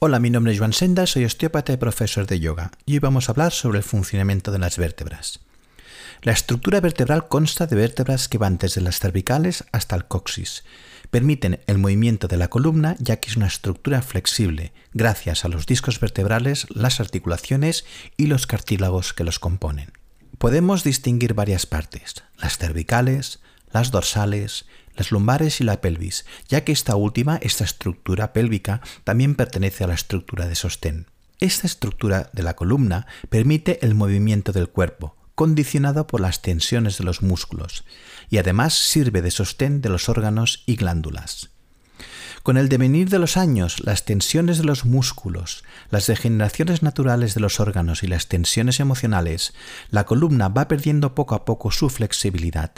Hola, mi nombre es Joan Senda, soy osteópata y profesor de yoga, y hoy vamos a hablar sobre el funcionamiento de las vértebras. La estructura vertebral consta de vértebras que van desde las cervicales hasta el coxis. Permiten el movimiento de la columna ya que es una estructura flexible, gracias a los discos vertebrales, las articulaciones y los cartílagos que los componen. Podemos distinguir varias partes, las cervicales, las dorsales, las lumbares y la pelvis, ya que esta última, esta estructura pélvica, también pertenece a la estructura de sostén. Esta estructura de la columna permite el movimiento del cuerpo, condicionado por las tensiones de los músculos, y además sirve de sostén de los órganos y glándulas. Con el devenir de los años, las tensiones de los músculos, las degeneraciones naturales de los órganos y las tensiones emocionales, la columna va perdiendo poco a poco su flexibilidad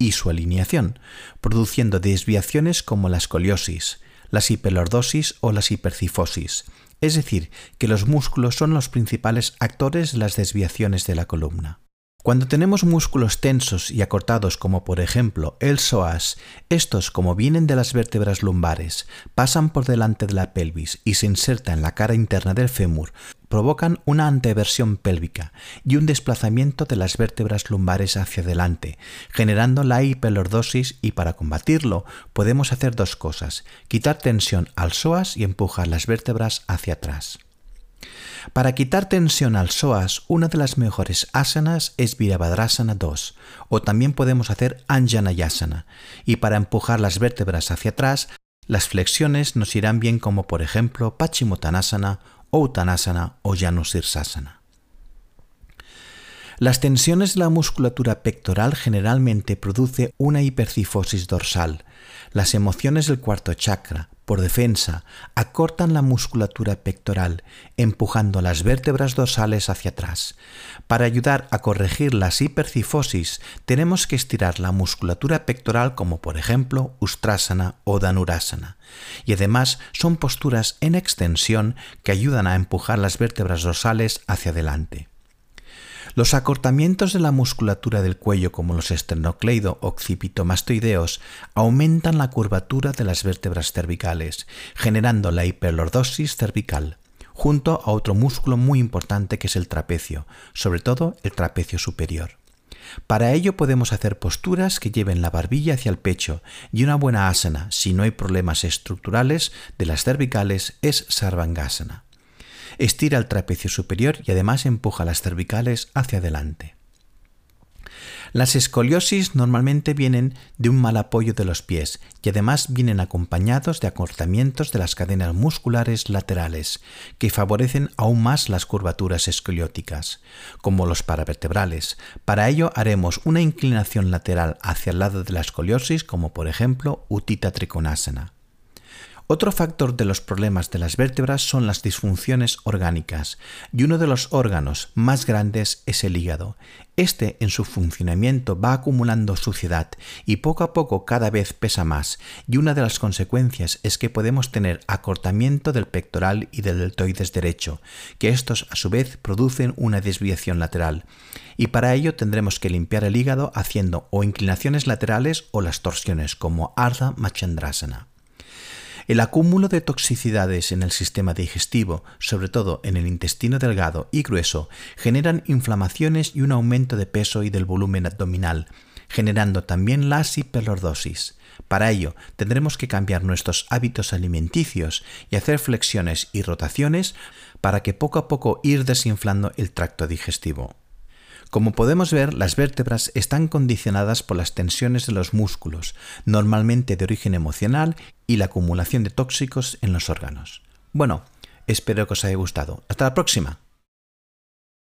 y su alineación, produciendo desviaciones como la escoliosis, la hiperlordosis o la hipercifosis, es decir, que los músculos son los principales actores de las desviaciones de la columna. Cuando tenemos músculos tensos y acortados como por ejemplo el psoas, estos como vienen de las vértebras lumbares, pasan por delante de la pelvis y se insertan en la cara interna del fémur, provocan una anteversión pélvica y un desplazamiento de las vértebras lumbares hacia adelante, generando la hiperlordosis y para combatirlo podemos hacer dos cosas, quitar tensión al psoas y empujar las vértebras hacia atrás. Para quitar tensión al psoas, una de las mejores asanas es Virabhadrasana 2, o también podemos hacer Anjanayasana, y para empujar las vértebras hacia atrás, las flexiones nos irán bien como por ejemplo Pachimottanasana, Uttanasana o Janusirsasana. Las tensiones de la musculatura pectoral generalmente produce una hipercifosis dorsal. Las emociones del cuarto chakra, por defensa, acortan la musculatura pectoral, empujando las vértebras dorsales hacia atrás. Para ayudar a corregir las hipercifosis, tenemos que estirar la musculatura pectoral como por ejemplo Ustrasana o Danurasana. Y además son posturas en extensión que ayudan a empujar las vértebras dorsales hacia adelante. Los acortamientos de la musculatura del cuello como los esternocleido occipitomastoideos aumentan la curvatura de las vértebras cervicales, generando la hiperlordosis cervical, junto a otro músculo muy importante que es el trapecio, sobre todo el trapecio superior. Para ello podemos hacer posturas que lleven la barbilla hacia el pecho y una buena asana, si no hay problemas estructurales de las cervicales, es sarvangasana estira el trapecio superior y además empuja las cervicales hacia adelante. Las escoliosis normalmente vienen de un mal apoyo de los pies y además vienen acompañados de acortamientos de las cadenas musculares laterales que favorecen aún más las curvaturas escolióticas, como los paravertebrales. Para ello haremos una inclinación lateral hacia el lado de la escoliosis, como por ejemplo Utita Trikonasana. Otro factor de los problemas de las vértebras son las disfunciones orgánicas, y uno de los órganos más grandes es el hígado. Este en su funcionamiento va acumulando suciedad y poco a poco cada vez pesa más, y una de las consecuencias es que podemos tener acortamiento del pectoral y del deltoides derecho, que estos a su vez producen una desviación lateral. Y para ello tendremos que limpiar el hígado haciendo o inclinaciones laterales o las torsiones como Ardha Machandrasana. El acúmulo de toxicidades en el sistema digestivo, sobre todo en el intestino delgado y grueso, generan inflamaciones y un aumento de peso y del volumen abdominal, generando también la hiperlordosis. Para ello, tendremos que cambiar nuestros hábitos alimenticios y hacer flexiones y rotaciones para que poco a poco ir desinflando el tracto digestivo. Como podemos ver, las vértebras están condicionadas por las tensiones de los músculos, normalmente de origen emocional, y la acumulación de tóxicos en los órganos. Bueno, espero que os haya gustado. Hasta la próxima.